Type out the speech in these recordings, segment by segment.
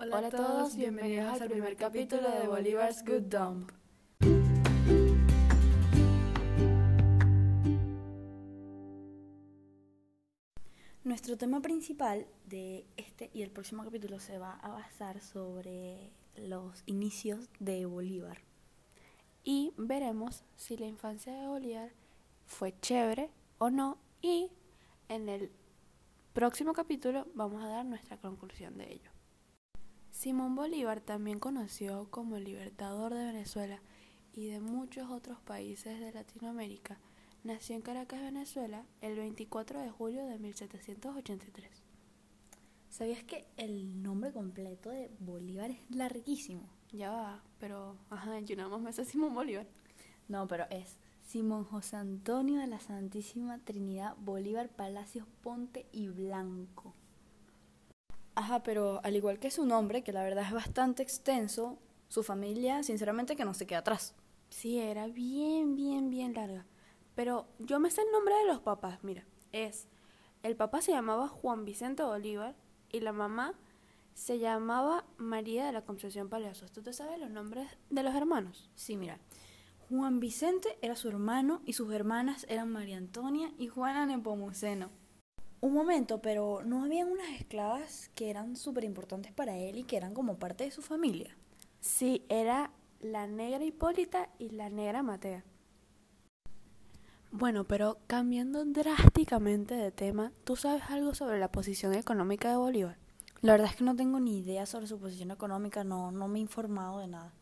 Hola, a todos, bienvenidos al primer capítulo de Bolívar's Good Dump. Nuestro tema principal de este y el próximo capítulo se va a basar sobre los inicios de Bolívar. Y veremos si la infancia de Bolívar fue chévere o no y en el próximo capítulo vamos a dar nuestra conclusión de ello. Simón Bolívar, también conocido como el libertador de Venezuela y de muchos otros países de Latinoamérica, nació en Caracas, Venezuela, el 24 de julio de 1783. ¿Sabías que el nombre completo de Bolívar es larguísimo? Ya va, pero, ajá, yo nada más me sé Simón Bolívar. No, pero es Simón José Antonio de la Santísima Trinidad Bolívar Palacios Ponte y Blanco. Ajá, pero al igual que su nombre, que la verdad es bastante extenso, su familia, sinceramente, que no se queda atrás. Sí, era bien, bien, bien larga. Pero yo me sé el nombre de los papás, mira, es, el papá se llamaba Juan Vicente Bolívar y la mamá se llamaba María de la Concepción Palacios. ¿Tú te sabes los nombres de los hermanos? Sí, mira. Juan Vicente era su hermano y sus hermanas eran María Antonia y Juana Nepomuceno. Un momento, pero ¿no habían unas esclavas que eran súper importantes para él y que eran como parte de su familia? Sí, era la negra Hipólita y la negra Matea. Bueno, pero cambiando drásticamente de tema, ¿tú sabes algo sobre la posición económica de Bolívar? La verdad es que no tengo ni idea sobre su posición económica, no, no me he informado de nada.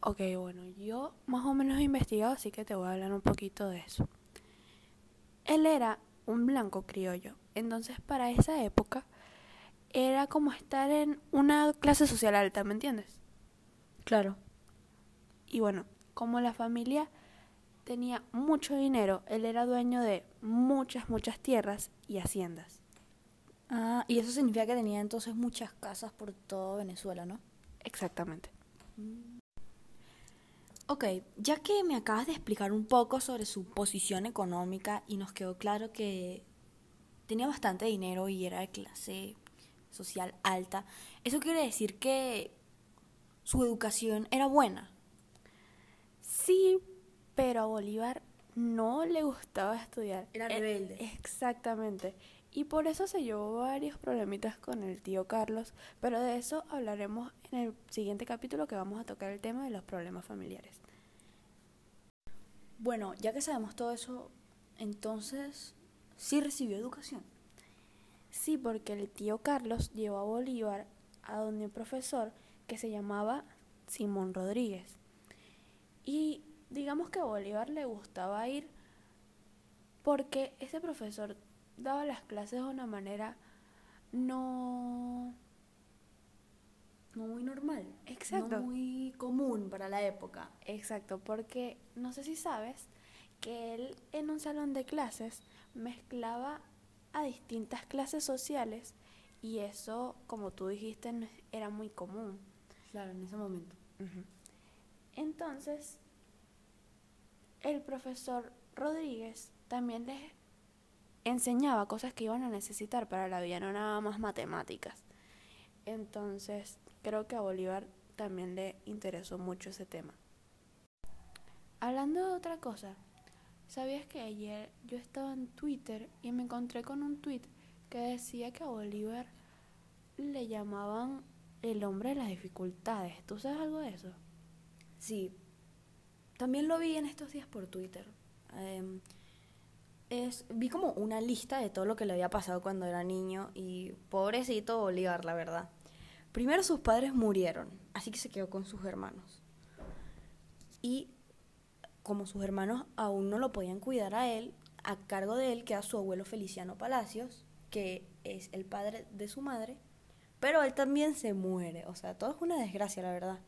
Ok, bueno, yo más o menos he investigado, así que te voy a hablar un poquito de eso. Él era un blanco criollo, entonces para esa época era como estar en una clase social alta, ¿me entiendes? Claro. Y bueno, como la familia tenía mucho dinero, él era dueño de muchas, muchas tierras y haciendas. Ah, y eso significa que tenía entonces muchas casas por todo Venezuela, ¿no? Exactamente. Ok, ya que me acabas de explicar un poco sobre su posición económica y nos quedó claro que tenía bastante dinero y era de clase social alta, ¿eso quiere decir que su educación era buena? Sí, pero a Bolívar no le gustaba estudiar. Era rebelde. Exactamente. Y por eso se llevó varios problemitas con el tío Carlos, pero de eso hablaremos en el siguiente capítulo que vamos a tocar el tema de los problemas familiares. Bueno, ya que sabemos todo eso, entonces sí recibió educación. Sí, porque el tío Carlos llevó a Bolívar a donde un profesor que se llamaba Simón Rodríguez. Y digamos que a Bolívar le gustaba ir porque ese profesor daba las clases de una manera no no muy normal, exacto, no muy común para la época. Exacto, porque no sé si sabes que él en un salón de clases mezclaba a distintas clases sociales y eso, como tú dijiste, era muy común. Claro, en ese momento. Entonces, el profesor Rodríguez también les enseñaba cosas que iban a necesitar para la vida, no nada más matemáticas. Entonces, creo que a Bolívar también le interesó mucho ese tema. Hablando de otra cosa, ¿sabías que ayer yo estaba en Twitter y me encontré con un tweet que decía que a Bolívar le llamaban el hombre de las dificultades? ¿Tú sabes algo de eso? Sí, también lo vi en estos días por Twitter. Eh, vi como una lista de todo lo que le había pasado cuando era niño y pobrecito Bolívar, la verdad. Primero sus padres murieron, así que se quedó con sus hermanos. Y como sus hermanos aún no lo podían cuidar a él, a cargo de él queda su abuelo Feliciano Palacios, que es el padre de su madre, pero él también se muere, o sea, todo es una desgracia, la verdad.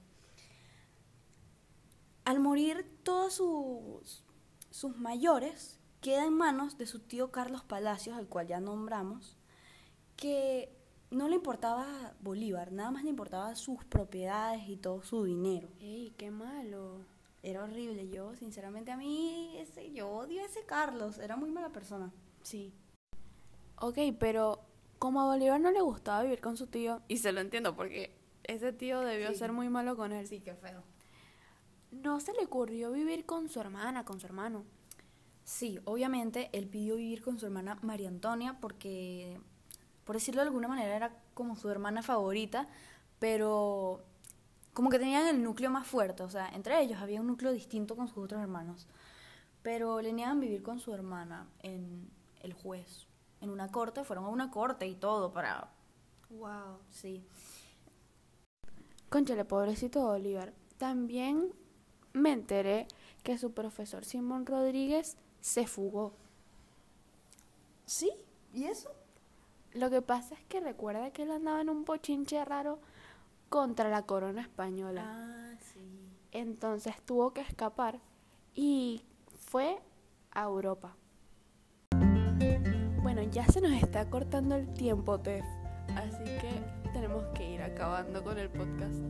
Al morir todos sus, sus mayores, queda en manos de su tío Carlos Palacios, al cual ya nombramos, que no le importaba Bolívar, nada más le importaba sus propiedades y todo su dinero. ¡Ey, qué malo! Era horrible. Yo, sinceramente, a mí, ese, yo odio a ese Carlos. Era muy mala persona. Sí. Ok, pero como a Bolívar no le gustaba vivir con su tío, y se lo entiendo porque ese tío debió Sí. ser muy malo con él, Sí, qué feo. no se le ocurrió vivir con su hermana, con su hermano. Sí, obviamente él pidió vivir con su hermana María Antonia porque, por decirlo de alguna manera, era como su hermana favorita, pero como que tenían el núcleo más fuerte, o sea, entre ellos había un núcleo distinto con sus otros hermanos, pero le niegan vivir con su hermana en el juez, en una corte, fueron a una corte y todo para, Wow. sí, Conchale, pobrecito Bolívar. También me enteré que su profesor Simón Rodríguez se fugó. sí, ¿y eso? Lo que pasa es que recuerda que él andaba en un pochinche raro contra la corona española. Ah, sí. Entonces tuvo que escapar y fue a Europa. Bueno, ya se nos está cortando el tiempo, Tef. Así que tenemos que ir acabando con el podcast.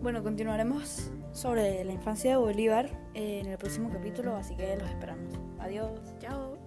Bueno, continuaremos sobre la infancia de Bolívar eh, en el próximo capítulo, así que los esperamos. Adiós. Chao.